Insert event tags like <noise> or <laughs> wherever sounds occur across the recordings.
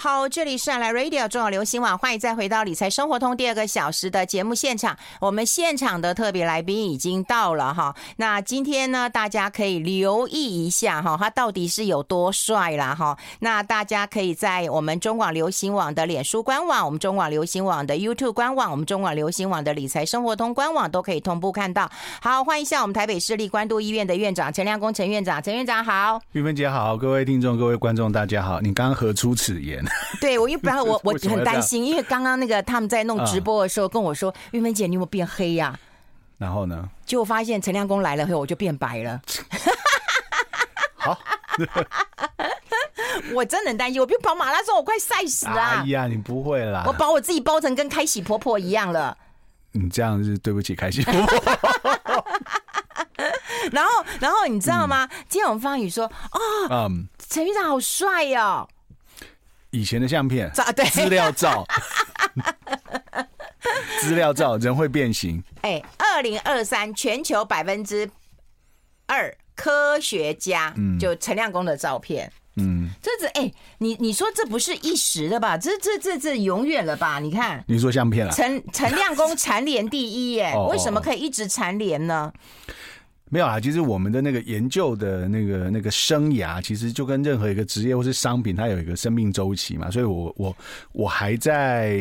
好，这里是来 Radio 中广流行网，欢迎再回到理财生活通第二个小时的节目现场。我们现场的特别来宾已经到了哈，那今天呢，大家可以留意一下哈，他到底是有多帅啦哈。那大家可以在我们中广流行网的脸书官网、我们中广流行网的 YouTube 官网、我们中广流行网的理财生活通官网都可以同步看到。好，欢迎一下我们台北市立关渡医院的院长陈亮公陈院长，陈院长好，玉芬姐好，各位听众、各位观众大家好，你刚何出此言？<laughs> 对，我一不然我我很担心，因为刚刚那个他们在弄直播的时候跟我说：“玉芬姐，你有没有变黑呀、啊？”然后呢？结果发现陈亮公来了后，我就变白了。<laughs> 好，<laughs> 我真的很担心，我不跑马拉松，我快晒死了。哎呀，你不会啦！我把我自己包成跟开喜婆婆一样了。你这样是对不起开喜婆婆。然后，然后你知道吗？嗯、今天我们方宇说：“哦，嗯，陈院长好帅哦。”以前的相片，照对，资料照，<laughs> 资料照，人会变形。哎，二零二三全球百分之二科学家，嗯，就陈亮公的照片，嗯，这是哎，你你说这不是一时的吧？这这这这永远了吧？你看，你说相片啊？陈陈亮公蝉联第一耶，<laughs> 为什么可以一直蝉联呢？没有啊，其实我们的那个研究的那个那个生涯，其实就跟任何一个职业或是商品，它有一个生命周期嘛。所以我我我还在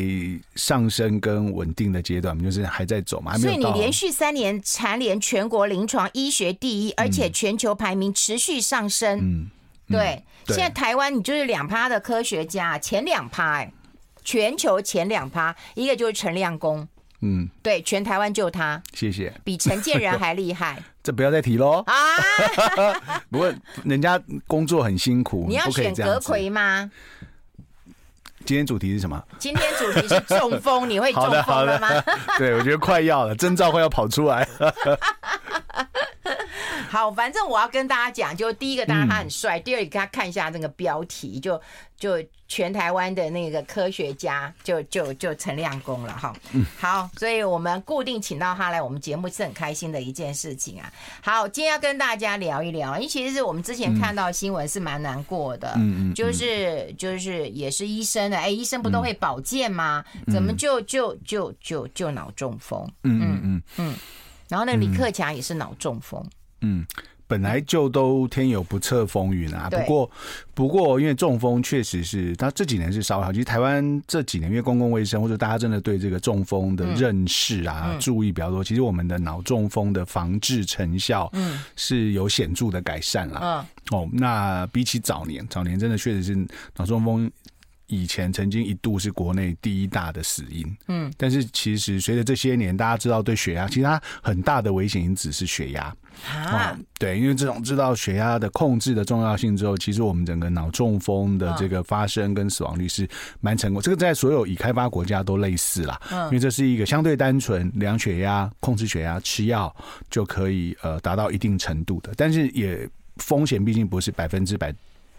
上升跟稳定的阶段，就是还在走嘛。还没有。所以你连续三年蝉联全国临床医学第一，而且全球排名持续上升。嗯，对。现在台湾你就是两趴的科学家，前两趴哎，全球前两趴，一个就是陈亮恭。嗯，对，全台湾就他，谢谢，比陈建仁还厉害。<laughs> 这不要再提喽啊！<laughs> 不过人家工作很辛苦，你要选葛奎吗？今天主题是什么？今天主题是中风，你会 <laughs> 中风了吗？对，我觉得快要了，征兆快要跑出来。<laughs> 好，反正我要跟大家讲，就第一个，当然他很帅；第二个，给他看一下那个标题，就就全台湾的那个科学家，就就就陈亮公了哈。好，所以我们固定请到他来我们节目是很开心的一件事情啊。好，今天要跟大家聊一聊，因为其实是我们之前看到新闻是蛮难过的，就是就是也是医生的，哎，医生不都会保健吗？怎么就就就就就脑中风？嗯嗯嗯嗯，然后那个李克强也是脑中风。嗯，本来就都天有不测风云啊。不过，不过，因为中风确实是他这几年是稍微好。其实台湾这几年因为公共卫生或者大家真的对这个中风的认识啊、注意比较多，其实我们的脑中风的防治成效嗯是有显著的改善了。嗯哦，那比起早年，早年真的确实是脑中风。以前曾经一度是国内第一大的死因，嗯，但是其实随着这些年，大家知道对血压，其实它很大的危险因子是血压。啊，对，因为这种知道血压的控制的重要性之后，其实我们整个脑中风的这个发生跟死亡率是蛮成功，这个在所有已开发国家都类似啦，因为这是一个相对单纯量血压、控制血压、吃药就可以呃达到一定程度的，但是也风险毕竟不是百分之百。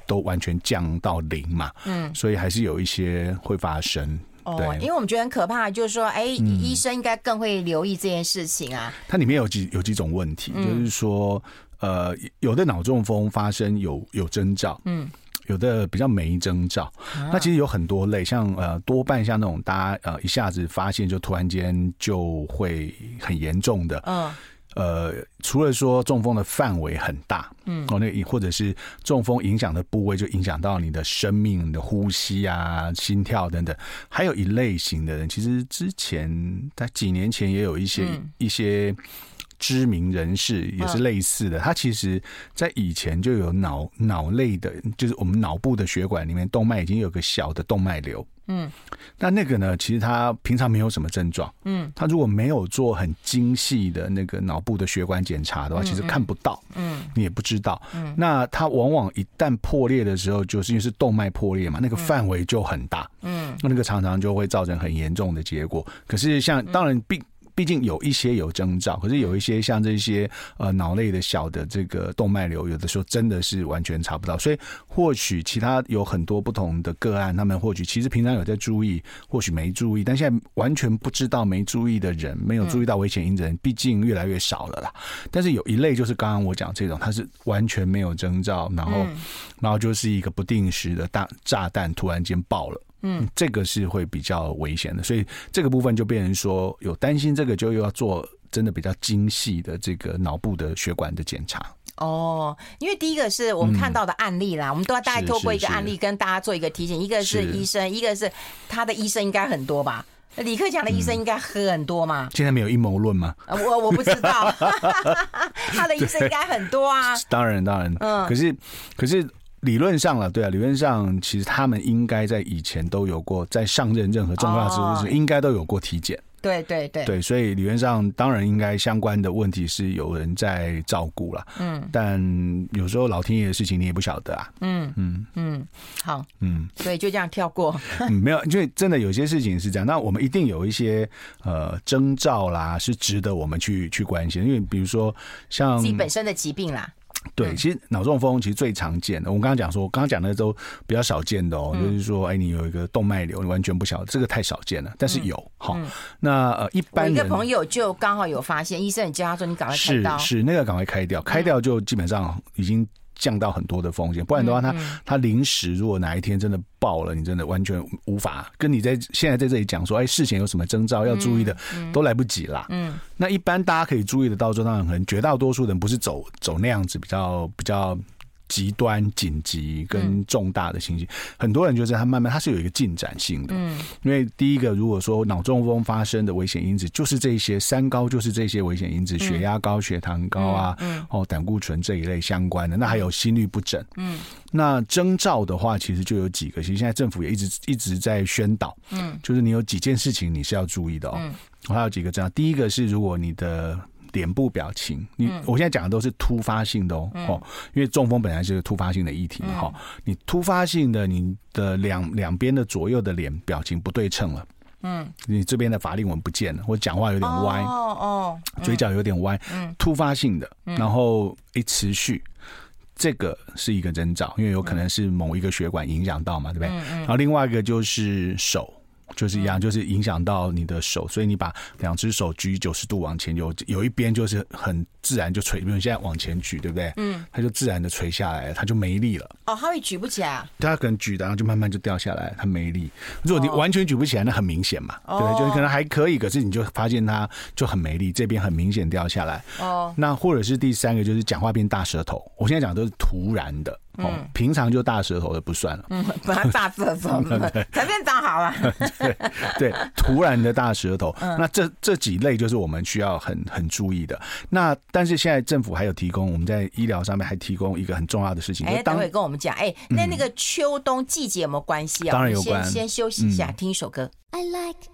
都完全降到零嘛，嗯，所以还是有一些会发生。哦，因为我们觉得很可怕，就是说，哎，医生应该更会留意这件事情啊。它里面有几有几种问题，就是说，呃，有的脑中风发生有有征兆，嗯，有的比较没征兆。那其实有很多类，像呃，多半像那种大家呃一下子发现就突然间就会很严重的，嗯。呃，除了说中风的范围很大，嗯，哦，那或者是中风影响的部位就影响到你的生命、你的呼吸啊、心跳等等，还有一类型的人，其实之前在几年前也有一些、嗯、一些知名人士也是类似的，他其实在以前就有脑脑类的，就是我们脑部的血管里面动脉已经有个小的动脉瘤。嗯，那那个呢？其实他平常没有什么症状。嗯，他如果没有做很精细的那个脑部的血管检查的话，其实看不到。嗯，你也不知道。嗯，那他往往一旦破裂的时候，就是因为是动脉破裂嘛，那个范围就很大。嗯，那那个常常就会造成很严重的结果。可是像当然病。毕竟有一些有征兆，可是有一些像这些呃脑内的小的这个动脉瘤，有的时候真的是完全查不到。所以或许其他有很多不同的个案，他们或许其实平常有在注意，或许没注意，但现在完全不知道没注意的人，没有注意到危险因子人，毕竟越来越少了啦。但是有一类就是刚刚我讲这种，它是完全没有征兆，然后然后就是一个不定时的大炸弹突然间爆了。嗯，这个是会比较危险的，所以这个部分就变成说有担心，这个就又要做真的比较精细的这个脑部的血管的检查。哦，因为第一个是我们看到的案例啦，嗯、我们都要大概透过一个案例跟大家做一个提醒，一个是医生，一个是他的医生应该很多吧？李克强的医生应该很多嘛？现在没有阴谋论吗？我我不知道，<laughs> 他的医生应该很多啊。当然当然，嗯，可是可是。理论上了，对啊，理论上其实他们应该在以前都有过，在上任任何重要职务时，应该都有过体检。对对对，对，所以理论上当然应该相关的问题是有人在照顾了。嗯，但有时候老天爷的事情你也不晓得啊。嗯嗯嗯，好，嗯，所以就这样跳过。嗯，没有，因为真的有些事情是这样，那我们一定有一些呃征兆啦，是值得我们去去关心，因为比如说像自己本身的疾病啦。对，其实脑中风其实最常见的，我们刚刚讲说，我刚刚讲的都比较少见的哦，嗯、就是说，哎，你有一个动脉瘤，你完全不晓得，这个太少见了，但是有。好、嗯，那呃，一般一个朋友就刚好有发现，医生也叫他说，你赶快开刀，是是，那个赶快开掉，开掉就基本上已经。降到很多的风险，不然的话他，他他临时如果哪一天真的爆了，你真的完全无法跟你在现在在这里讲说，哎，事前有什么征兆要注意的，都来不及啦。嗯，那一般大家可以注意的到，就当然可能绝大多数人不是走走那样子比较比较。极端紧急跟重大的情形，很多人就是他慢慢他是有一个进展性的，嗯，因为第一个如果说脑中风发生的危险因子就是这些三高，就是这些危险因子，血压高、血糖高啊，哦，胆固醇这一类相关的，那还有心律不整，嗯，那征兆的话，其实就有几个，其实现在政府也一直一直在宣导，嗯，就是你有几件事情你是要注意的哦，我还有几个这样，第一个是如果你的。脸部表情，你我现在讲的都是突发性的哦，哦，因为中风本来就是突发性的议题嘛，哈，你突发性的你的两两边的左右的脸表情不对称了，嗯，你这边的法令纹不见了，或讲话有点歪，哦哦，嘴角有点歪，嗯，突发性的，然后一持续，这个是一个征兆，因为有可能是某一个血管影响到嘛，对不对？然后另外一个就是手。就是一样，就是影响到你的手，所以你把两只手举九十度往前，有有一边就是很自然就垂，比如你现在往前举，对不对？嗯，它就自然的垂下来，它就没力了。哦，它会举不起来啊？它可能举，然后就慢慢就掉下来，它没力。如果你完全举不起来，那很明显嘛，哦、对，就是可能还可以，可是你就发现它就很没力，这边很明显掉下来。哦，那或者是第三个就是讲话变大舌头，我现在讲的都是突然的。嗯，平常就大舌头的不算了。嗯，本来大舌头，随便长好了。<laughs> 对对，突然的大舌头，<laughs> 那这这几类就是我们需要很很注意的。那但是现在政府还有提供，我们在医疗上面还提供一个很重要的事情。哎，等会跟我们讲，哎，那那个秋冬季节有没有关系啊？当然有关。先先休息一下，听一首歌。I like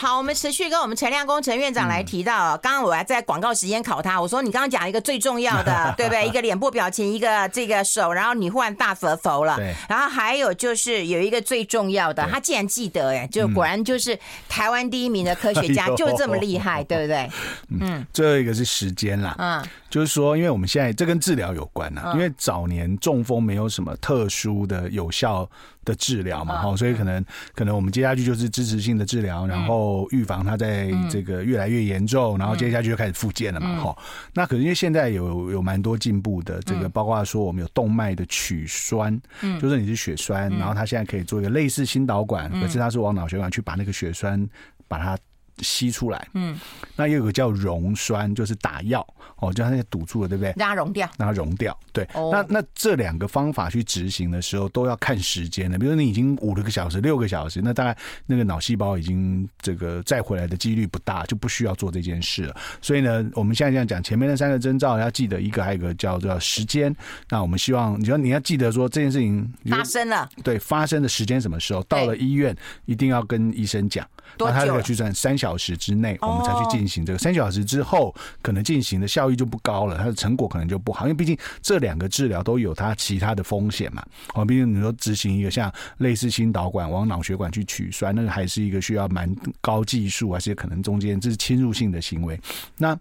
好，我们持续跟我们陈亮工陈院长来提到。刚刚我还在广告时间考他，我说你刚刚讲一个最重要的，<laughs> 对不对？一个脸部表情，一个这个手，然后你忽然大佛头了。对。然后还有就是有一个最重要的，他竟然记得，哎，就果然就是台湾第一名的科学家，<laughs> 就是这么厉害，对不对？嗯。最后一个是时间啦。嗯。就是说，因为我们现在这跟治疗有关啊，因为早年中风没有什么特殊的有效。的治疗嘛，哈，所以可能可能我们接下去就是支持性的治疗，然后预防它在这个越来越严重，然后接下去就开始复健了嘛，哈。那可是因为现在有有蛮多进步的，这个包括说我们有动脉的取栓，嗯，就是你是血栓，然后它现在可以做一个类似心导管，可是它是往脑血管去把那个血栓把它。吸出来，嗯，那又有个叫溶栓，就是打药哦，就它那些堵住了，对不对？让它溶掉，让它溶掉，对。哦、那那这两个方法去执行的时候，都要看时间的。比如说你已经五六个小时、六个小时，那大概那个脑细胞已经这个再回来的几率不大，就不需要做这件事了。所以呢，我们现在这样讲，前面那三个征兆要记得一个，还有一个叫做时间。那我们希望，你说你要记得说这件事情发生了，对，发生的时间什么时候？到了医院一定要跟医生讲。那他这个计算三小时之内，我们才去进行这个。三小时之后，可能进行的效益就不高了，它的成果可能就不好，因为毕竟这两个治疗都有它其他的风险嘛。哦，毕竟你说执行一个像类似心导管往脑血管去取栓，那个还是一个需要蛮高技术，而且可能中间这是侵入性的行为。那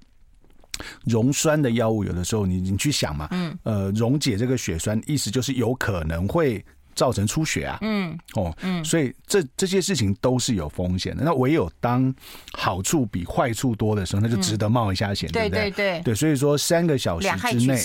溶栓的药物有的时候你你去想嘛，嗯，呃，溶解这个血栓，意思就是有可能会。造成出血啊，嗯，哦，嗯，所以这这些事情都是有风险的。那唯有当好处比坏处多的时候，那就值得冒一下险，对不对？对对。对，所以说三个小时之内，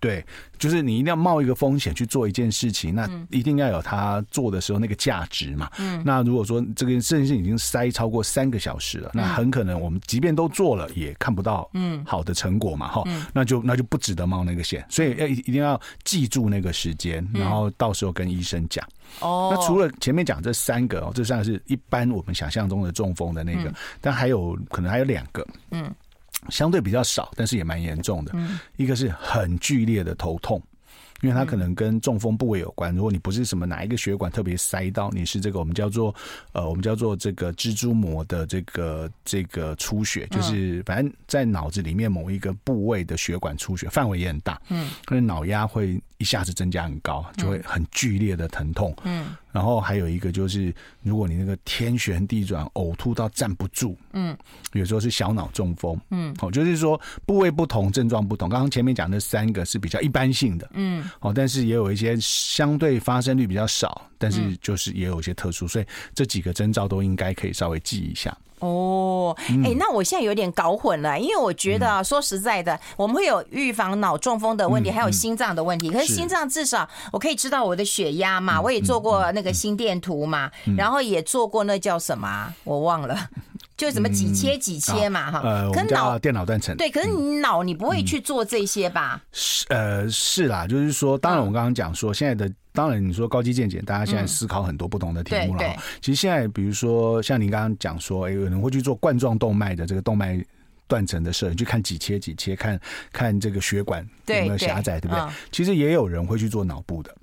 对，就是你一定要冒一个风险去做一件事情，那一定要有他做的时候那个价值嘛。嗯，那如果说这个事情已经塞超过三个小时了，那很可能我们即便都做了，也看不到嗯。好的成果嘛，哈，那就那就不值得冒那个险。所以要一定要记住那个时间，然后到时候跟跟医生讲哦，那除了前面讲这三个哦，这三个是一般我们想象中的中风的那个，嗯、但还有可能还有两个，嗯，相对比较少，但是也蛮严重的，嗯，一个是很剧烈的头痛。因为它可能跟中风部位有关。如果你不是什么哪一个血管特别塞到，你是这个我们叫做呃，我们叫做这个蜘蛛膜的这个这个出血，就是反正在脑子里面某一个部位的血管出血，范围也很大。嗯，可能脑压会一下子增加很高，就会很剧烈的疼痛。嗯。然后还有一个就是，如果你那个天旋地转、呕吐到站不住，嗯，有时候是小脑中风，嗯，哦，就是说部位不同，症状不同。刚刚前面讲的三个是比较一般性的，嗯，哦，但是也有一些相对发生率比较少，但是就是也有一些特殊，所以这几个征兆都应该可以稍微记一下。哦，哎、欸，那我现在有点搞混了，因为我觉得啊，说实在的，我们会有预防脑中风的问题，还有心脏的问题。可是心脏至少我可以知道我的血压嘛，我也做过那个心电图嘛，然后也做过那叫什么，我忘了，就什么几切几切嘛，哈。呃，我们叫电脑断层。对，可是你脑你不会去做这些吧？是，呃，是啦，就是说，当然我们刚刚讲说现在的。当然，你说高级见解，大家现在思考很多不同的题目了。嗯、其实现在，比如说像您刚刚讲说，哎，有人会去做冠状动脉的这个动脉断层的摄影，去看几切几切，看看这个血管有没有狭窄，对，不对？嗯、其实也有人会去做脑部的，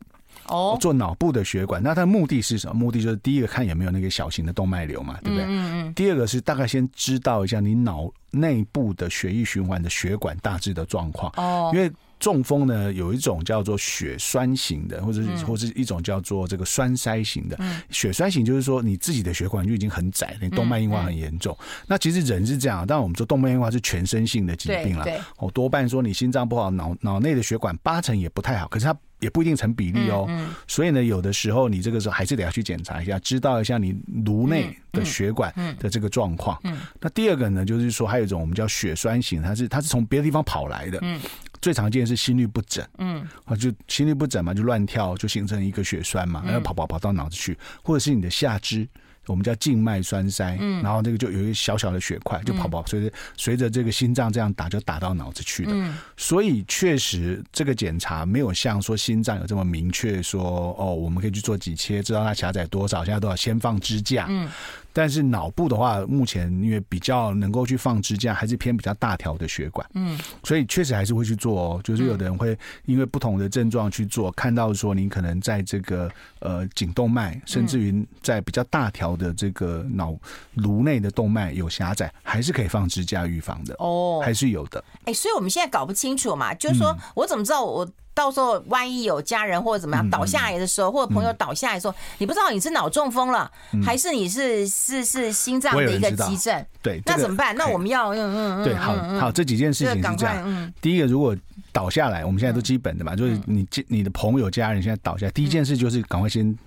哦，做脑部的血管。那它的目的是什么？目的就是第一个看有没有那个小型的动脉瘤嘛，对不对？嗯嗯。第二个是大概先知道一下你脑内部的血液循环的血管大致的状况。哦，因为。中风呢，有一种叫做血栓型的，或者是或者是一种叫做这个栓塞型的。嗯、血栓型就是说你自己的血管就已经很窄，你动脉硬化很严重。嗯嗯、那其实人是这样，当然我们说动脉硬化是全身性的疾病了。哦，多半说你心脏不好，脑脑内的血管八成也不太好，可是它也不一定成比例哦。嗯嗯、所以呢，有的时候你这个时候还是得要去检查一下，知道一下你颅内的血管的这个状况。那第二个呢，就是说还有一种我们叫血栓型，它是它是从别的地方跑来的。嗯最常见的是心律不整，嗯，啊，就心律不整嘛，就乱跳，就形成一个血栓嘛，然后跑跑跑到脑子去，或者是你的下肢。我们叫静脉栓塞，嗯，然后这个就有一个小小的血块，就跑跑随着随着这个心脏这样打，就打到脑子去的。嗯，所以确实这个检查没有像说心脏有这么明确说哦，我们可以去做几切，知道它狭窄多少，现在都要先放支架。嗯，但是脑部的话，目前因为比较能够去放支架，还是偏比较大条的血管。嗯，所以确实还是会去做哦。就是有的人会因为不同的症状去做，看到说你可能在这个呃颈动脉，甚至于在比较大条。的这个脑颅内的动脉有狭窄，还是可以放支架预防的哦，还是有的。哎，所以我们现在搞不清楚嘛，就是说我怎么知道我到时候万一有家人或者怎么样倒下来的时候，或者朋友倒下来的时候，你不知道你是脑中风了，还是你是是是心脏的一个急症？对，那怎么办？那我们要嗯嗯对，好好这几件事情是这样。第一个，如果倒下来，我们现在都基本的嘛，就是你你的朋友家人现在倒下来，第一件事就是赶快先。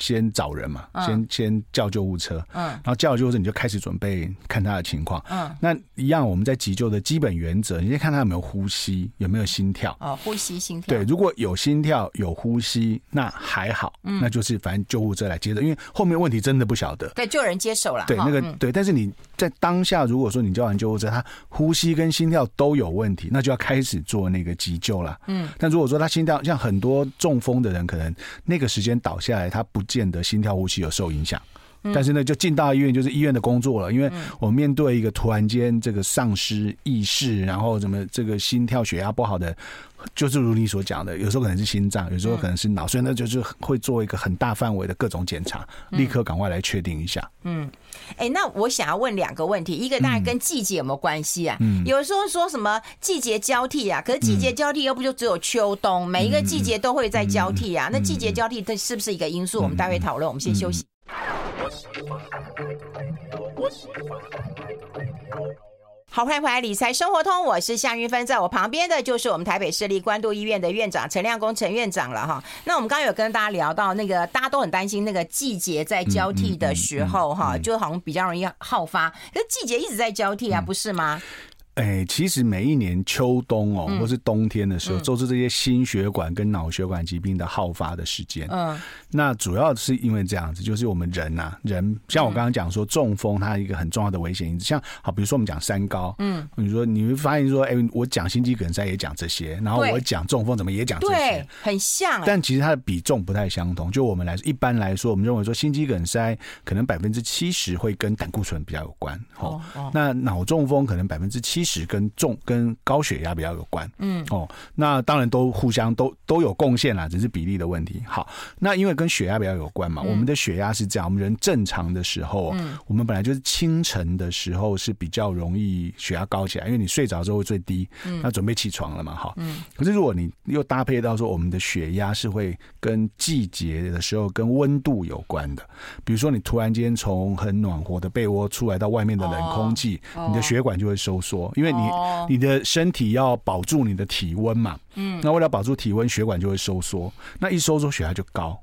先找人嘛，先先叫救护车，嗯，然后叫救护车你就开始准备看他的情况，嗯，那一样我们在急救的基本原则，你先看他有没有呼吸，有没有心跳，哦，呼吸心跳，对，如果有心跳有呼吸，那还好，嗯，那就是反正救护车来接着，因为后面问题真的不晓得，对，就有人接手了，对，那个对，但是你在当下如果说你叫完救护车，他呼吸跟心跳都有问题，那就要开始做那个急救了，嗯，但如果说他心跳像很多中风的人，可能那个时间倒下来，他不。见得心跳呼吸有受影响，但是呢，就进到医院就是医院的工作了，因为我面对一个突然间这个丧失意识，然后什么这个心跳血压不好的就是如你所讲的，有时候可能是心脏，有时候可能是脑，所以那就是会做一个很大范围的各种检查，立刻赶快来确定一下。嗯，哎，那我想要问两个问题，一个当然跟季节有没有关系啊？嗯，有时候说什么季节交替啊，可是季节交替又不就只有秋冬，每一个季节都会在交替啊？那季节交替它是不是一个因素？我们待会讨论，我们先休息。好，欢迎回来《理财生活通》，我是夏云芬，在我旁边的就是我们台北市立关渡医院的院长陈亮公陈院长了哈。那我们刚刚有跟大家聊到那个，大家都很担心那个季节在交替的时候哈，就好像比较容易好发，可是季节一直在交替啊，不是吗？哎、欸，其实每一年秋冬哦，或是冬天的时候，都是这些心血管跟脑血管疾病的好发的时间。嗯，那主要是因为这样子，就是我们人呐、啊，人像我刚刚讲说，中风它一个很重要的危险因子，像好，比如说我们讲三高，嗯，你说你会发现说，哎、欸，我讲心肌梗塞也讲这些，然后我讲中风怎么也讲这些，对，很像。但其实它的比重不太相同。就我们来说，一般来说，我们认为说心肌梗塞可能百分之七十会跟胆固醇比较有关。哦，哦那脑中风可能百分之七十跟重跟高血压比较有关，嗯。哦，那当然都互相都都有贡献啦，只是比例的问题。好，那因为跟血压比较有关嘛，嗯、我们的血压是这样，我们人正常的时候，嗯，我们本来就是清晨的时候是比较容易血压高起来，因为你睡着之后会最低，嗯，那准备起床了嘛，哈，嗯，可是如果你又搭配到说我们的血压是会跟季节的时候跟温度有关的，比如说你突然间从很暖和的被窝出来到外面的冷空气，哦、你的血管就会收缩，因为你。你的身体要保住你的体温嘛，嗯，那为了保住体温，血管就会收缩，那一收缩血压就高，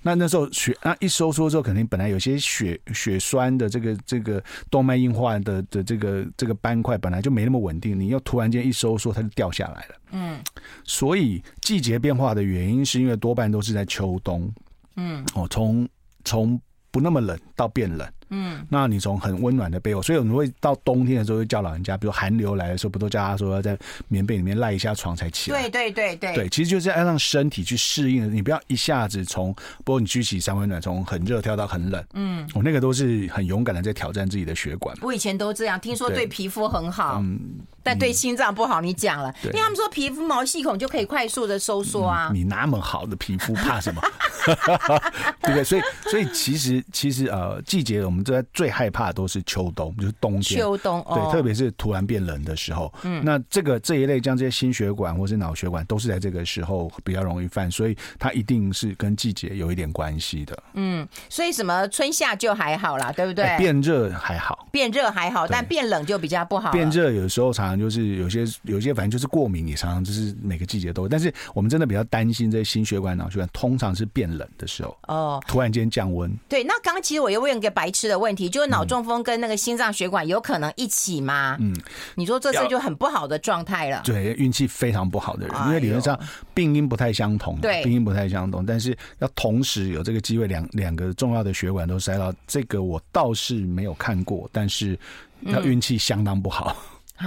那那时候血那一收缩之后，肯定本来有些血血栓的这个这个动脉硬化的的这个这个斑块本来就没那么稳定，你要突然间一收缩，它就掉下来了，嗯，所以季节变化的原因是因为多半都是在秋冬，嗯，哦，从从不那么冷到变冷。嗯，那你从很温暖的被窝，所以我们会到冬天的时候会叫老人家，比如寒流来的时候，不都叫他说要在棉被里面赖一下床才起来？对对对对，对，其实就是要让身体去适应，你不要一下子从，不过你举起三温暖，从很热跳到很冷，嗯，我那个都是很勇敢的在挑战自己的血管。我以前都这样，听说对皮肤很好，嗯，但对心脏不好。你讲了，因为他们说皮肤毛细孔就可以快速的收缩啊。你那么好的皮肤怕什么？<laughs> 对不对？所以所以其实其实呃，季节我们在最害怕。的都是秋冬，就是冬天。秋冬，对，特别是突然变冷的时候。嗯，那这个这一类，像这些心血管或是脑血管，都是在这个时候比较容易犯，所以它一定是跟季节有一点关系的。嗯，所以什么春夏就还好啦，对不对？变热还好，变热还好，但变冷就比较不好。变热有时候常常就是有些有些反正就是过敏，也常常就是每个季节都。但是我们真的比较担心这些心血管、脑血管，通常是变冷的时候哦，突然间降温。对，那刚刚其实我又问一个白痴的问题，就是脑。中风跟那个心脏血管有可能一起吗？嗯，你说这次就很不好的状态了。对，运气非常不好的人，因为理论上病因不太相同，对，病因不太相同，但是要同时有这个机会，两两个重要的血管都塞到，这个我倒是没有看过，但是那运气相当不好，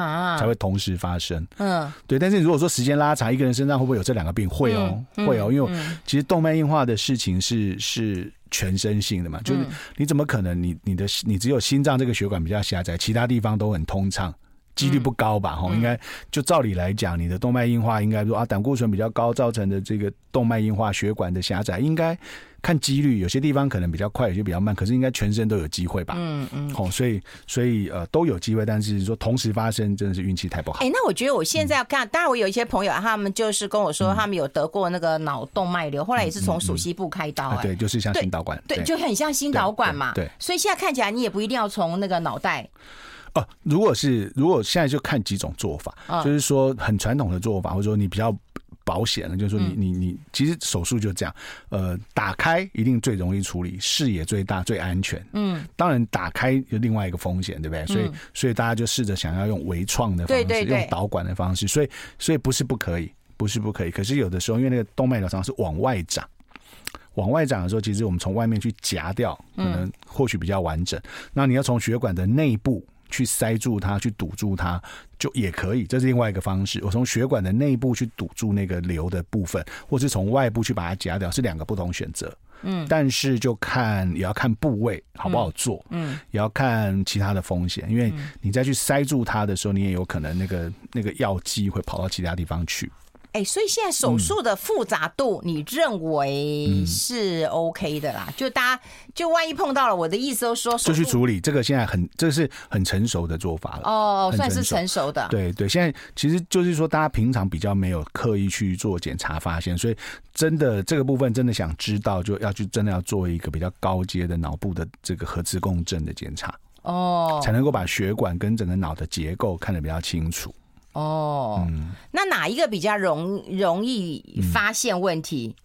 啊，才会同时发生。嗯，对。但是如果说时间拉长，一个人身上会不会有这两个病？会哦，会哦，因为其实动脉硬化的事情是是。全身性的嘛，就是你怎么可能你？你你的你只有心脏这个血管比较狭窄，其他地方都很通畅，几率不高吧？哈、嗯，应该就照理来讲，你的动脉硬化应该说啊，胆固醇比较高造成的这个动脉硬化血管的狭窄，应该。看几率，有些地方可能比较快，有些比较慢，可是应该全身都有机会吧？嗯嗯。哦，所以所以呃都有机会，但是说同时发生真的是运气太不好。哎、欸，那我觉得我现在要看，嗯、当然我有一些朋友，他们就是跟我说，他们有得过那个脑动脉瘤，嗯、后来也是从鼠蹊部开刀、对，就是像心导管对，对，就很像心导管嘛。对，所以现在看起来你也不一定要从那个脑袋。哦、啊，如果是如果现在就看几种做法，嗯、就是说很传统的做法，或者说你比较。保险的，就是说你你你，其实手术就这样，呃，打开一定最容易处理，视野最大最安全。嗯，当然打开有另外一个风险，对不对？所以所以大家就试着想要用微创的方式，用导管的方式。所以所以不是不可以，不是不可以。可是有的时候，因为那个动脉瘤常常是往外长，往外长的时候，其实我们从外面去夹掉，可能或许比较完整。那你要从血管的内部。去塞住它，去堵住它，就也可以。这是另外一个方式。我从血管的内部去堵住那个瘤的部分，或是从外部去把它夹掉，是两个不同选择。嗯，但是就看也要看部位好不好做，嗯，也要看其他的风险，因为你再去塞住它的时候，你也有可能那个那个药剂会跑到其他地方去。哎，所以现在手术的复杂度，你认为是 OK 的啦？就大家就万一碰到了，我的意思都说，就去处理。这个现在很，这是很成熟的做法了。哦，算是成熟的。对对，现在其实就是说，大家平常比较没有刻意去做检查发现，所以真的这个部分真的想知道，就要去真的要做一个比较高阶的脑部的这个核磁共振的检查哦，才能够把血管跟整个脑的结构看得比较清楚。哦，嗯、那哪一个比较容容易发现问题？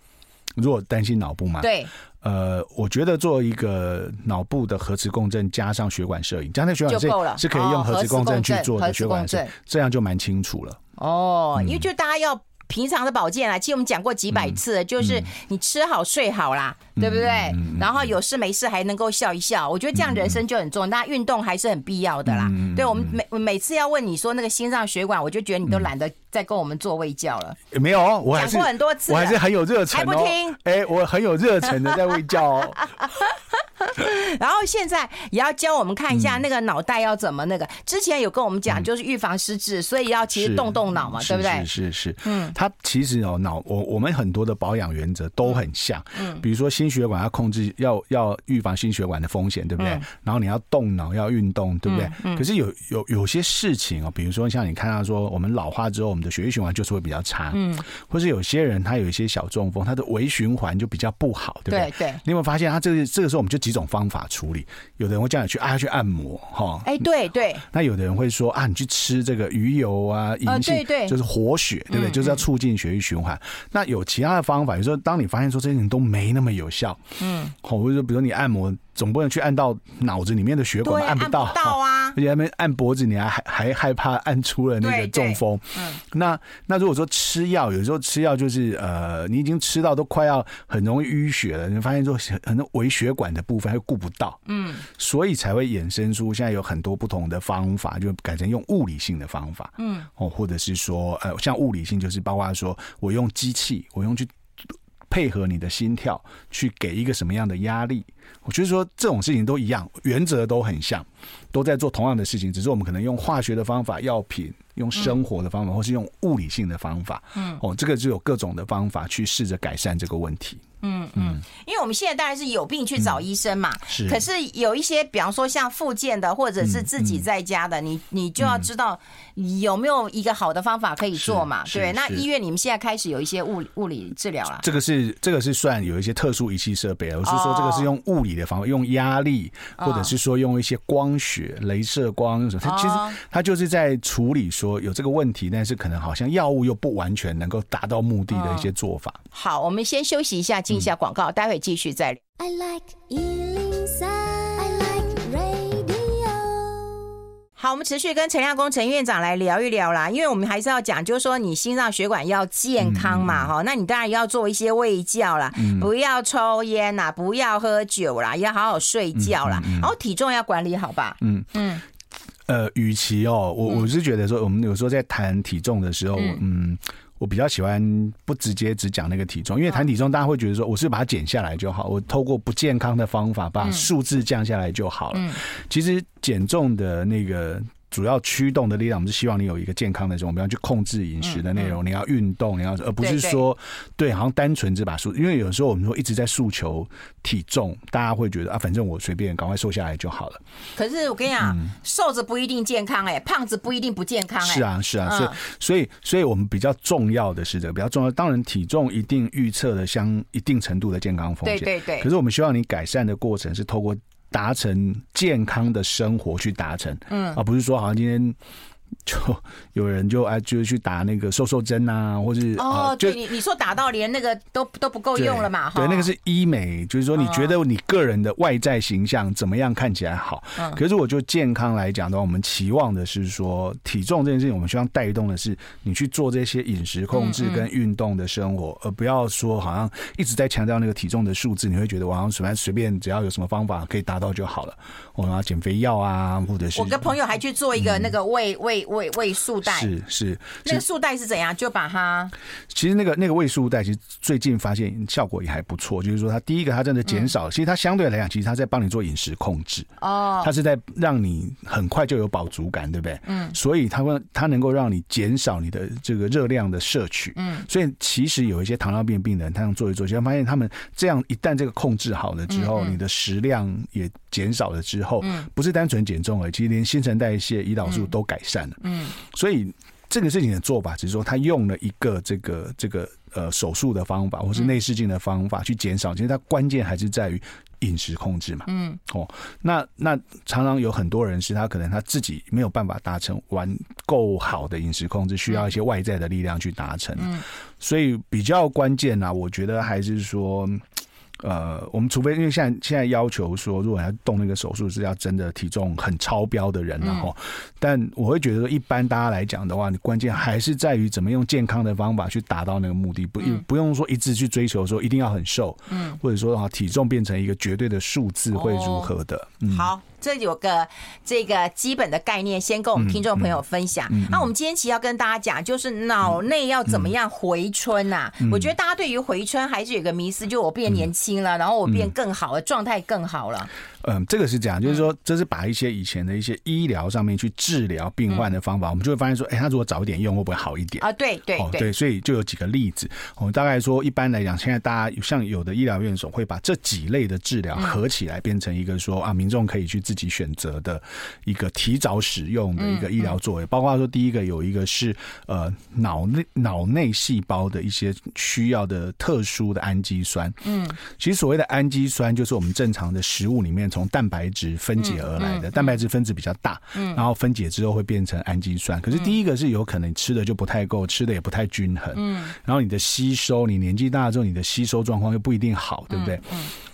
嗯、如果担心脑部嘛，对，呃，我觉得做一个脑部的核磁共振加上血管摄影，加上血管摄影是可以用核磁共振去做的，血管摄影这样就蛮清楚了。哦，嗯、因为就大家要。平常的保健啊，其实我们讲过几百次了，就是你吃好睡好啦，对不对？然后有事没事还能够笑一笑，我觉得这样人生就很重要。那运动还是很必要的啦。对，我们每每次要问你说那个心脏血管，我就觉得你都懒得再跟我们做卫教了。没有，我讲过很多次，我还是很有热忱，还不听？哎，我很有热忱的在喂教哦。<laughs> 然后现在也要教我们看一下那个脑袋要怎么那个。之前有跟我们讲，就是预防失智，所以要其实动动脑嘛，对不对？是是是，嗯，它其实哦，脑我我们很多的保养原则都很像，嗯，比如说心血管要控制，要要预防心血管的风险，对不对？然后你要动脑，要运动，对不对？可是有有有些事情哦，比如说像你看到说，我们老化之后，我们的血液循环就是会比较差，嗯，或是有些人他有一些小中风，他的微循环就比较不好，对不对？对，你有没有发现他这个这个时候我们就几种方法处理？有的人会叫你去啊去按摩哈，哎对对，那有的人会说啊你去吃这个鱼油啊，银杏，就是活血，对不对？就是要促进血液循环。那有其他的方法，有时候当你发现说这些人都没那么有效，嗯，或者说比如你按摩。总不能去按到脑子里面的血管，按不到，按不到啊！<laughs> 而且还没按脖子，你还还还害怕按出了那个中风。嗯，那那如果说吃药，有时候吃药就是呃，你已经吃到都快要很容易淤血了，你发现说很多微血管的部分还顾不到，嗯，所以才会衍生出现在有很多不同的方法，就改成用物理性的方法，嗯，哦，或者是说呃，像物理性就是包括说我用机器，我用去配合你的心跳，去给一个什么样的压力。我觉得说这种事情都一样，原则都很像，都在做同样的事情，只是我们可能用化学的方法、药品，用生活的方法，或是用物理性的方法。嗯，哦，这个就有各种的方法去试着改善这个问题。嗯嗯，因为我们现在当然是有病去找医生嘛，是。可是有一些，比方说像复健的，或者是自己在家的，你你就要知道有没有一个好的方法可以做嘛？对。那医院你们现在开始有一些物物理治疗了。这个是这个是算有一些特殊仪器设备，我是说这个是用物理的方法，用压力，或者是说用一些光学、镭射光什么，它其实它就是在处理说有这个问题，但是可能好像药物又不完全能够达到目的的一些做法。好，我们先休息一下。进一下广告，待会继续再聊。I like 103, I like 好，我们持续跟陈亮恭陈院长来聊一聊啦，因为我们还是要讲，就是说你心脏血管要健康嘛，哈、嗯，那你当然要做一些卫教啦，嗯、不要抽烟啦，不要喝酒啦，要好好睡觉啦，然后体重要管理好吧？嗯嗯。呃，与其哦，我我是觉得说，我们有时候在谈体重的时候，嗯。嗯我比较喜欢不直接只讲那个体重，因为谈体重，大家会觉得说我是把它减下来就好，我透过不健康的方法把数字降下来就好了。其实减重的那个。主要驱动的力量，我们是希望你有一个健康的这种，比方去控制饮食的内容，你要运动，你要，而不是说对，好像单纯只把数，因为有时候我们说一直在诉求体重，大家会觉得啊，反正我随便赶快瘦下来就好了。可是我跟你讲，瘦子不一定健康哎，胖子不一定不健康哎。是啊，是啊，所以所以所以我们比较重要的是这个比较重要，当然体重一定预测的相一定程度的健康风险，对对对。可是我们希望你改善的过程是透过。达成健康的生活去达成，嗯，而不是说好像今天。<laughs> 就有人就哎，就是去打那个瘦瘦针啊，或是哦，对你你说打到连那个都都不够用了嘛？对，那个是医美，就是说你觉得你个人的外在形象怎么样看起来好？可是我就健康来讲的话，我们期望的是说体重这件事情，我们希望带动的是你去做这些饮食控制跟运动的生活，而不要说好像一直在强调那个体重的数字，你会觉得我好像随便随便只要有什么方法可以达到就好了。我要减肥药啊，或者是我跟朋友还去做一个那个胃胃。胃胃胃束带，是是。那个束带是怎样？就把它。其实那个那个胃束带，其实最近发现效果也还不错。就是说，它第一个，它真的减少。嗯、其实它相对来讲，其实它在帮你做饮食控制。哦。它是在让你很快就有饱足感，对不对？嗯。所以它会，它能够让你减少你的这个热量的摄取。嗯。所以其实有一些糖尿病病人，他这样做一做，就发现他们这样一旦这个控制好了之后，嗯嗯你的食量也减少了之后，嗯，不是单纯减重而已，其实连新陈代谢、胰岛素都改善了。嗯。所以。这个事情的做法，只是说他用了一个这个这个呃手术的方法，或是内视镜的方法去减少。其实它关键还是在于饮食控制嘛。嗯。哦，那那常常有很多人是他可能他自己没有办法达成完够好的饮食控制，需要一些外在的力量去达成。嗯。所以比较关键呢，我觉得还是说。呃，我们除非因为现在现在要求说，如果要动那个手术，是要真的体重很超标的人，然后，但我会觉得说，一般大家来讲的话，你关键还是在于怎么用健康的方法去达到那个目的，不不用说一直去追求说一定要很瘦，嗯，或者说啊体重变成一个绝对的数字会如何的，嗯，好。这有个这个基本的概念，先跟我们听众朋友分享。那、嗯嗯嗯啊、我们今天其实要跟大家讲，就是脑内要怎么样回春呐、我觉得大家对于回春还是有个迷思，就我变年轻了，嗯、然后我变更好了，状态更好了。嗯，这个是这样，就是说，这是把一些以前的一些医疗上面去治疗病患的方法，嗯、我们就会发现说，哎，他如果早一点用，会不会好一点啊？对对对，对，所以就有几个例子。我们大概说，一般来讲，现在大家像有的医疗院所会把这几类的治疗合起来，变成一个说啊，民众可以去自己选择的一个提早使用的一个医疗作为。包括说，第一个有一个是呃脑内脑内细胞的一些需要的特殊的氨基酸。嗯，其实所谓的氨基酸，就是我们正常的食物里面。从蛋白质分解而来的，蛋白质分子比较大，嗯，然后分解之后会变成氨基酸。可是第一个是有可能吃的就不太够，吃的也不太均衡，嗯，然后你的吸收，你年纪大了之后，你的吸收状况又不一定好，对不对？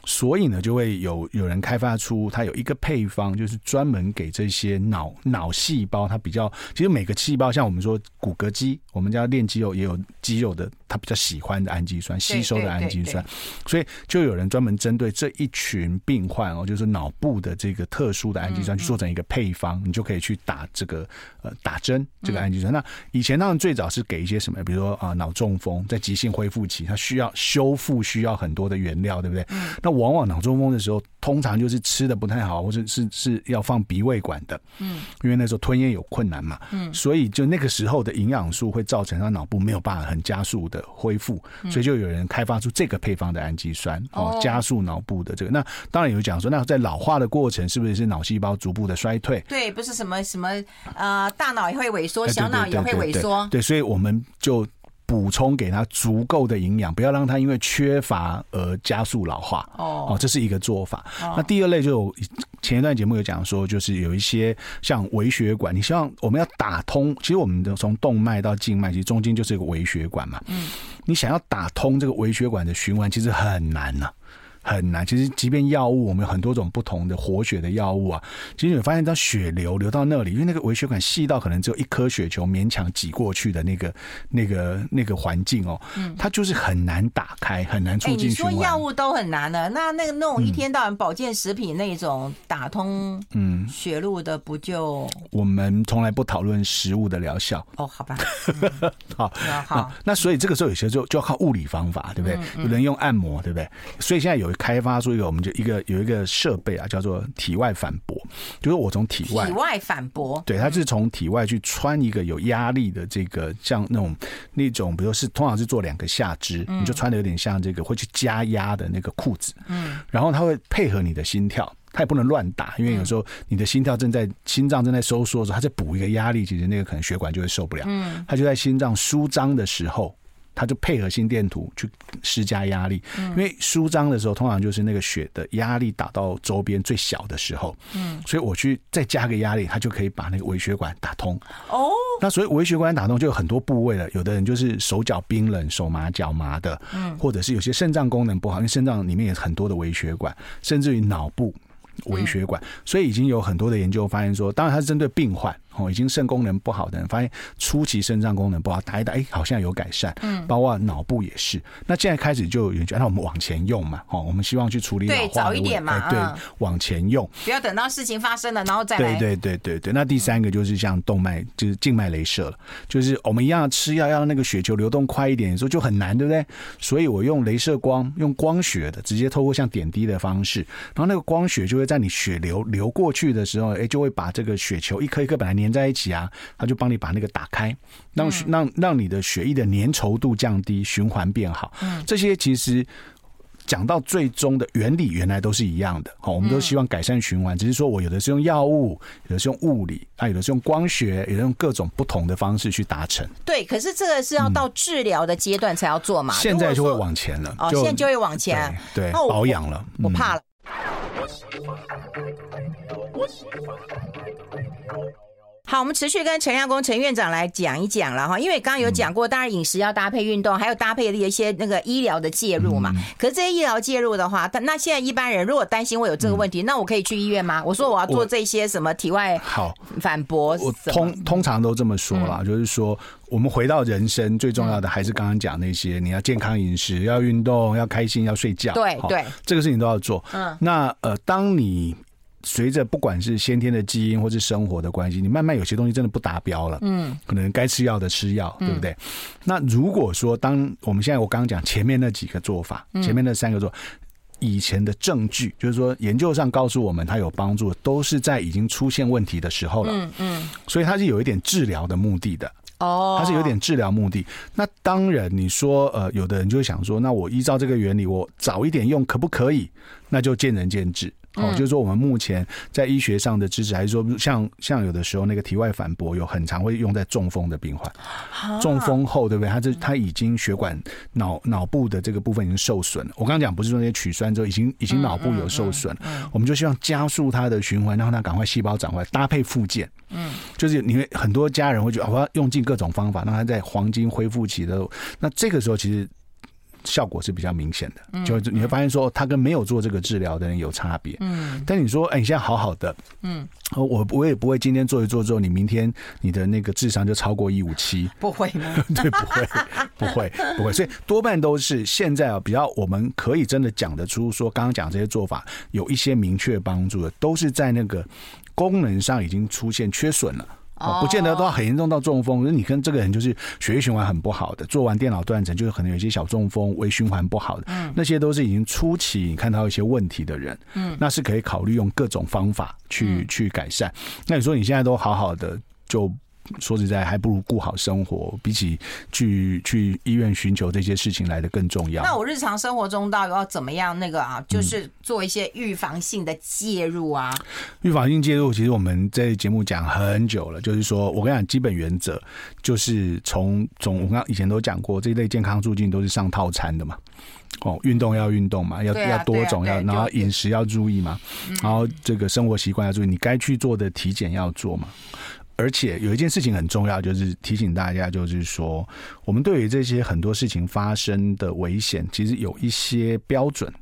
所以呢，就会有有人开发出它有一个配方，就是专门给这些脑脑细胞，它比较其实每个细胞，像我们说骨骼肌，我们家练肌肉也有肌肉的，它比较喜欢的氨基酸，吸收的氨基酸，所以就有人专门针对这一群病患哦，就是脑部的这个特殊的氨基酸，去做成一个配方，你就可以去打这个呃打针这个氨基酸。那以前当然最早是给一些什么，比如说啊脑中风在急性恢复期，它需要修复，需要很多的原料，对不对？那往往脑中风的时候，通常就是吃的不太好，或者是是要放鼻胃管的，嗯，因为那时候吞咽有困难嘛，嗯，所以就那个时候的营养素会造成他脑部没有办法很加速的恢复，所以就有人开发出这个配方的氨基酸哦，加速脑部的这个。那当然有讲说，那在老化的过程是不是是脑细胞逐步的衰退？对，不是什么什么呃，大脑也会萎缩，小脑也会萎缩，对，所以我们就。补充给他足够的营养，不要让他因为缺乏而加速老化。哦，哦，这是一个做法。哦、那第二类就前一段节目有讲说，就是有一些像微血管，你希望我们要打通，其实我们的从动脉到静脉，其实中间就是一个微血管嘛。嗯，你想要打通这个微血管的循环，其实很难呐、啊。很难，其实即便药物，我们有很多种不同的活血的药物啊。其实你发现，当血流流到那里，因为那个微血管细到可能只有一颗血球勉强挤过去的那个、那个、那个环境哦，嗯，它就是很难打开，很难促进说药物都很难的，那那个那种一天到晚保健食品那种打通嗯血路的，不就、嗯？我们从来不讨论食物的疗效。哦，好吧，<laughs> 嗯、好，好。那所以这个时候有些就就要靠物理方法，对不对？有人用按摩，对不对？所以现在有。开发出一个，我们就一个有一个设备啊，叫做体外反搏，就是我从体外体外反搏，对，它是从体外去穿一个有压力的这个，像那种那种，比如说是通常是做两个下肢，你就穿的有点像这个会去加压的那个裤子，嗯，然后它会配合你的心跳，它也不能乱打，因为有时候你的心跳正在心脏正在收缩的时候，它在补一个压力，其实那个可能血管就会受不了，嗯，它就在心脏舒张的时候。它就配合心电图去施加压力，因为舒张的时候，通常就是那个血的压力打到周边最小的时候，嗯，所以我去再加个压力，它就可以把那个微血管打通。哦，那所以微血管打通就有很多部位了，有的人就是手脚冰冷、手麻脚麻的，嗯，或者是有些肾脏功能不好，因为肾脏里面有很多的微血管，甚至于脑部。微血管，所以已经有很多的研究发现说，当然它是针对病患哦，已经肾功能不好的人，发现初期肾脏功能不好，打一打，哎，好像有改善。嗯，包括脑部也是。那现在开始就有人觉得，那我们往前用嘛，哦，我们希望去处理老对，早一点嘛，对，往前用，不要等到事情发生了然后再来。对对对对对。那第三个就是像动脉，就是静脉镭射了，就是我们一样吃药，要让那个血球流动快一点，说就很难，对不对？所以我用镭射光，用光学的，直接透过像点滴的方式，然后那个光学就会在你血流流过去的时候，哎，就会把这个血球一颗一颗本来粘在一起啊，它就帮你把那个打开，让让让你的血液的粘稠度降低，循环变好。嗯，这些其实。讲到最终的原理，原来都是一样的。好，我们都希望改善循环，只是说我有的是用药物，有的是用物理，啊，有的是用光学，有的用各种不同的方式去达成。对，可是这个是要到治疗的阶段才要做嘛？现在就会往前了。哦，现在就会往前，对，保养了。我怕了。好，我们持续跟陈亚公陈院长来讲一讲了哈，因为刚刚有讲过，当然饮食要搭配运动，还有搭配的一些那个医疗的介入嘛。可是这些医疗介入的话，那现在一般人如果担心我有这个问题，那我可以去医院吗？我说我要做这些什么体外好反驳，我通通常都这么说啦，就是说我们回到人生最重要的还是刚刚讲那些，你要健康饮食，要运动，要开心，要睡觉，对对，这个事情都要做。嗯，那呃，当你。随着不管是先天的基因或是生活的关系，你慢慢有些东西真的不达标了。嗯，可能该吃药的吃药，对不对？那如果说当我们现在我刚刚讲前面那几个做法，前面那三个做，以前的证据就是说研究上告诉我们它有帮助，都是在已经出现问题的时候了。嗯嗯，所以它是有一点治疗的目的的。哦，它是有点治疗目的。那当然，你说呃，有的人就会想说，那我依照这个原理，我早一点用可不可以？那就见仁见智。哦，就是说我们目前在医学上的支持，还是说像像有的时候那个体外反驳有很常会用在中风的病患，中风后对不对？他这他已经血管脑脑部的这个部分已经受损了。我刚刚讲不是说那些取栓之后已经已经脑部有受损，我们就希望加速它的循环，让它赶快细胞长回来，搭配复健。嗯，就是你会很多家人会觉得我要用尽各种方法，让他在黄金恢复期的，那这个时候其实。效果是比较明显的，就你会发现说，他跟没有做这个治疗的人有差别。嗯，但你说，哎，你现在好好的，嗯，我我也不会今天做一做之后，你明天你的那个智商就超过一五七，不会吗？<laughs> 对，不会，<laughs> 不会，不会。所以多半都是现在啊，比较我们可以真的讲得出说，刚刚讲这些做法有一些明确帮助的，都是在那个功能上已经出现缺损了。哦，不见得都要很严重到中风，那你跟这个人就是血液循环很不好的，做完电脑断层就是可能有一些小中风、微循环不好的，嗯，那些都是已经初期你看到一些问题的人，嗯，那是可以考虑用各种方法去去改善。那你说你现在都好好的就。说实在，还不如顾好生活，比起去去医院寻求这些事情来的更重要。那我日常生活中到底要怎么样那个啊？就是做一些预防性的介入啊。预防性介入，其实我们在节目讲很久了，就是说我跟你讲，基本原则就是从从我刚以前都讲过，这一类健康促进都是上套餐的嘛。哦，运动要运动嘛，要要多种要，然后饮食要注意嘛，然后这个生活习惯要注意，你该去做的体检要做嘛。而且有一件事情很重要，就是提醒大家，就是说，我们对于这些很多事情发生的危险，其实有一些标准。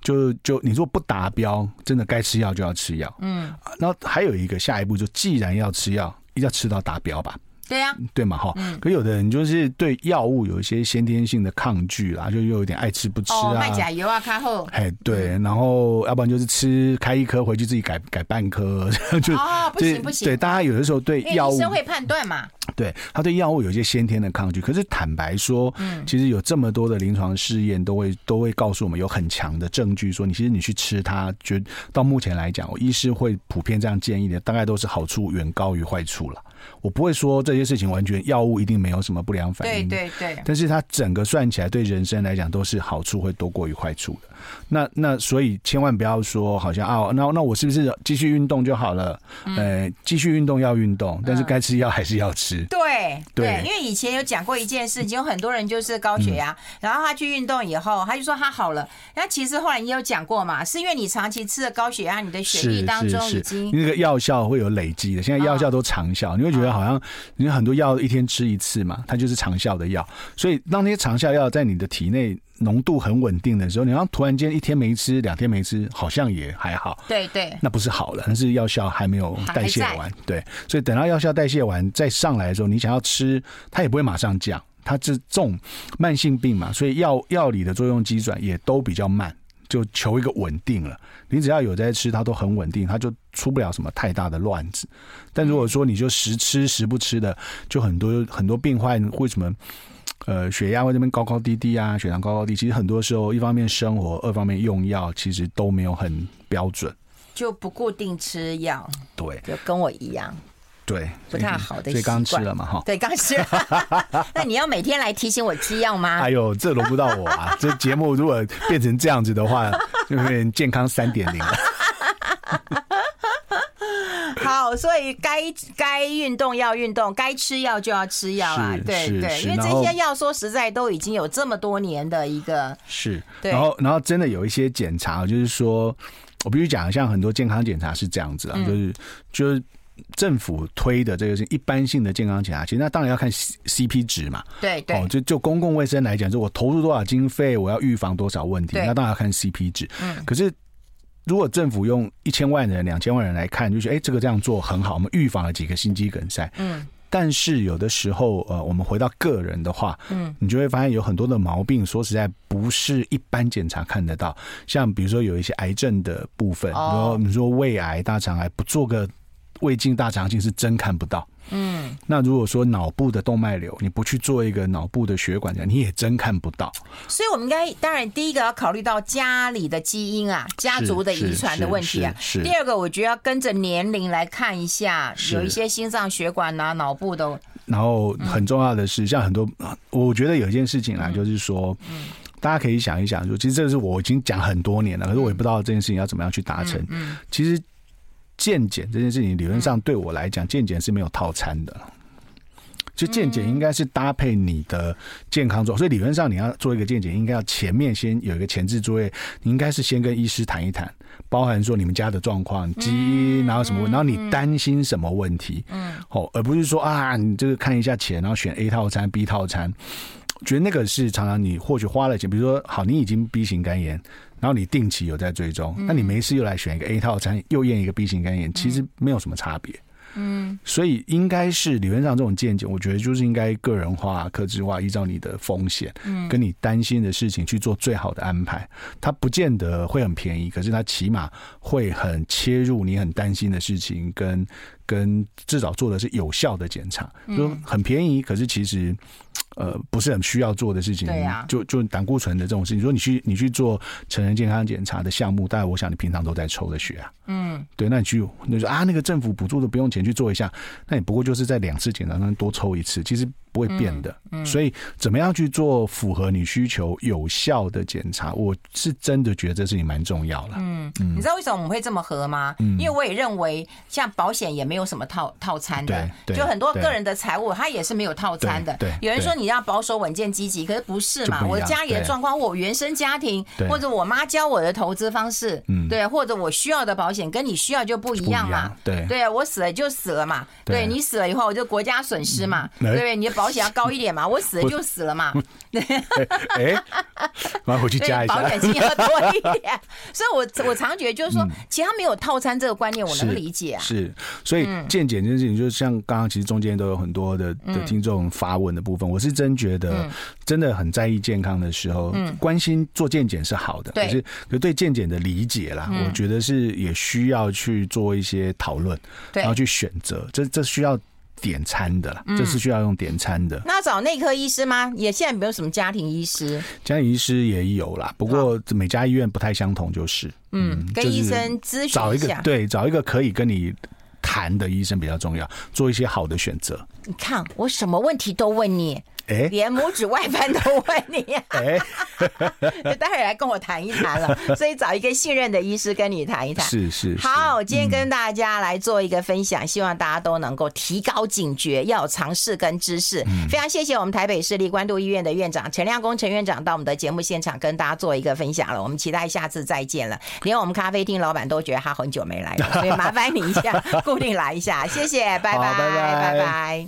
就就你如果不达标，真的该吃药就要吃药。嗯，那还有一个下一步，就既然要吃药，一定要吃到达标吧。对呀，对嘛哈，可有的人就是对药物有一些先天性的抗拒啦，就又有点爱吃不吃啊，卖假油啊，卡后，哎对，然后要不然就是吃开一颗回去自己改改半颗，<laughs> 就哦不行不行，对，大家有的时候对药物医生会判断嘛，对，他对药物有一些先天的抗拒，可是坦白说，嗯，其实有这么多的临床试验都会都会告诉我们有很强的证据说，你其实你去吃它，觉到目前来讲，我医师会普遍这样建议的，大概都是好处远高于坏处了。我不会说这些事情完全药物一定没有什么不良反应，对对对，但是它整个算起来对人生来讲都是好处会多过于坏处的。那那所以千万不要说好像啊，那那我是不是继续运动就好了？呃，继续运动要运动，但是该吃药还是要吃。对对，因为以前有讲过一件事情，有很多人就是高血压，然后他去运动以后，他就说他好了。那其实后来你有讲过嘛，是因为你长期吃的高血压，你的血液当中已经那个药效会有累积的。现在药效都长效，你会觉觉得好像因为很多药一天吃一次嘛，它就是长效的药，所以当那些长效药在你的体内浓度很稳定的时候，你要突然间一天没吃，两天没吃，好像也还好。对对，那不是好了，那是药效还没有代谢完。对，所以等到药效代谢完再上来的时候，你想要吃，它也不会马上降。它这种慢性病嘛，所以药药理的作用机转也都比较慢，就求一个稳定了。你只要有在吃，它都很稳定，它就出不了什么太大的乱子。但如果说你就时吃时不吃的，就很多很多病患为什么呃血压会这边高高低低啊，血糖高高低，其实很多时候一方面生活，二方面用药，其实都没有很标准，就不固定吃药。对，就跟我一样。对，不太好的。所以刚吃了嘛，哈。对，刚吃了。<laughs> 那你要每天来提醒我吃药吗？哎呦，这轮不到我啊！<laughs> 这节目如果变成这样子的话，就变健康三点零了。好，所以该该运动要运动，该吃药就要吃药啊。对对，因为这些药说实在都已经有这么多年的一个是。然后然后真的有一些检查，就是说我必须讲，像很多健康检查是这样子啊，就是就是。政府推的这个是一般性的健康检查，其实那当然要看 CP 值嘛。对对。哦，就就公共卫生来讲，就我投入多少经费，我要预防多少问题，那当然要看 CP 值。嗯。可是如果政府用一千万人、两千万人来看，就觉得哎，这个这样做很好，我们预防了几个心肌梗塞。嗯。但是有的时候，呃，我们回到个人的话，嗯，你就会发现有很多的毛病，说实在不是一般检查看得到。像比如说有一些癌症的部分，然后你说胃癌、大肠癌，不做个。胃镜、大肠镜是真看不到。嗯，那如果说脑部的动脉瘤，你不去做一个脑部的血管，你也真看不到。所以，我们应该当然第一个要考虑到家里的基因啊，家族的遗传的问题啊。是。第二个，我觉得要跟着年龄来看一下，有一些心脏血管啊、脑部的。然后很重要的是，像很多，我觉得有一件事情啊，就是说，大家可以想一想，就其实这个是我已经讲很多年了，可是我也不知道这件事情要怎么样去达成。嗯，其实。健检这件事情，理论上对我来讲，健检是没有套餐的。就健检应该是搭配你的健康状况，所以理论上你要做一个健检，应该要前面先有一个前置作业，你应该是先跟医师谈一谈，包含说你们家的状况、基因，然后什么，然后你担心什么问题，嗯，哦，而不是说啊，你这个看一下钱，然后选 A 套餐、B 套餐，觉得那个是常常你或许花了钱，比如说好，你已经 B 型肝炎。然后你定期有在追踪，那你没事又来选一个 A 套餐，又验一个 B 型肝炎，其实没有什么差别。嗯，所以应该是理论上这种见解，我觉得就是应该个人化、克制化，依照你的风险，嗯，跟你担心的事情去做最好的安排。它不见得会很便宜，可是它起码会很切入你很担心的事情，跟跟至少做的是有效的检查。就很便宜，可是其实。呃，不是很需要做的事情，对呀，就就胆固醇的这种事情，说你去你去做成人健康检查的项目，大概我想你平常都在抽的血啊，嗯，对，那你去你说啊，那个政府补助的不用钱去做一下，那你不过就是在两次检查上多抽一次，其实。不会变的，嗯所以怎么样去做符合你需求有效的检查，我是真的觉得这事情蛮重要的。嗯，嗯你知道为什么我们会这么合吗？因为我也认为，像保险也没有什么套套餐的，就很多个人的财务它也是没有套餐的。对，有人说你要保守稳健积极，可是不是嘛？我家里的状况，我原生家庭或者我妈教我的投资方式，嗯对，或者我需要的保险跟你需要就不一样嘛。对，对啊，我死了就死了嘛。对，你死了以后，我就国家损失嘛。对不对，你的保险要高一点嘛，我死了就死了嘛。哎，马上回去加一下，保险金要多一点。<laughs> 所以我我常觉得就是说，其他没有套餐这个观念，我能理解啊。是，所以健检这件事情，就是像刚刚其实中间都有很多的的听众发问的部分，我是真觉得真的很在意健康的时候，关心做健检是好的。可是，可对健检的理解啦，我觉得是也需要去做一些讨论，然后去选择。这这需要。点餐的啦，这是需要用点餐的。那找内科医师吗？也现在没有什么家庭医师，家庭医师也有啦，不过每家医院不太相同，就是嗯，跟医生咨询一下，找一个对，找一个可以跟你谈的医生比较重要，做一些好的选择。你看我什么问题都问你，哎，连拇指外翻都问你，哎，<laughs> 待会来跟我谈一谈了。<laughs> 所以找一个信任的医师跟你谈一谈。是是。好，今天跟大家来做一个分享，希望大家都能够提高警觉，要有常识跟知识。非常谢谢我们台北市立关渡医院的院长陈亮公陈院长到我们的节目现场跟大家做一个分享了。我们期待下次再见了。<laughs> 连我们咖啡厅老板都觉得他很久没来了，所以麻烦你一下，固定来一下，谢谢，拜拜，拜拜。拜拜。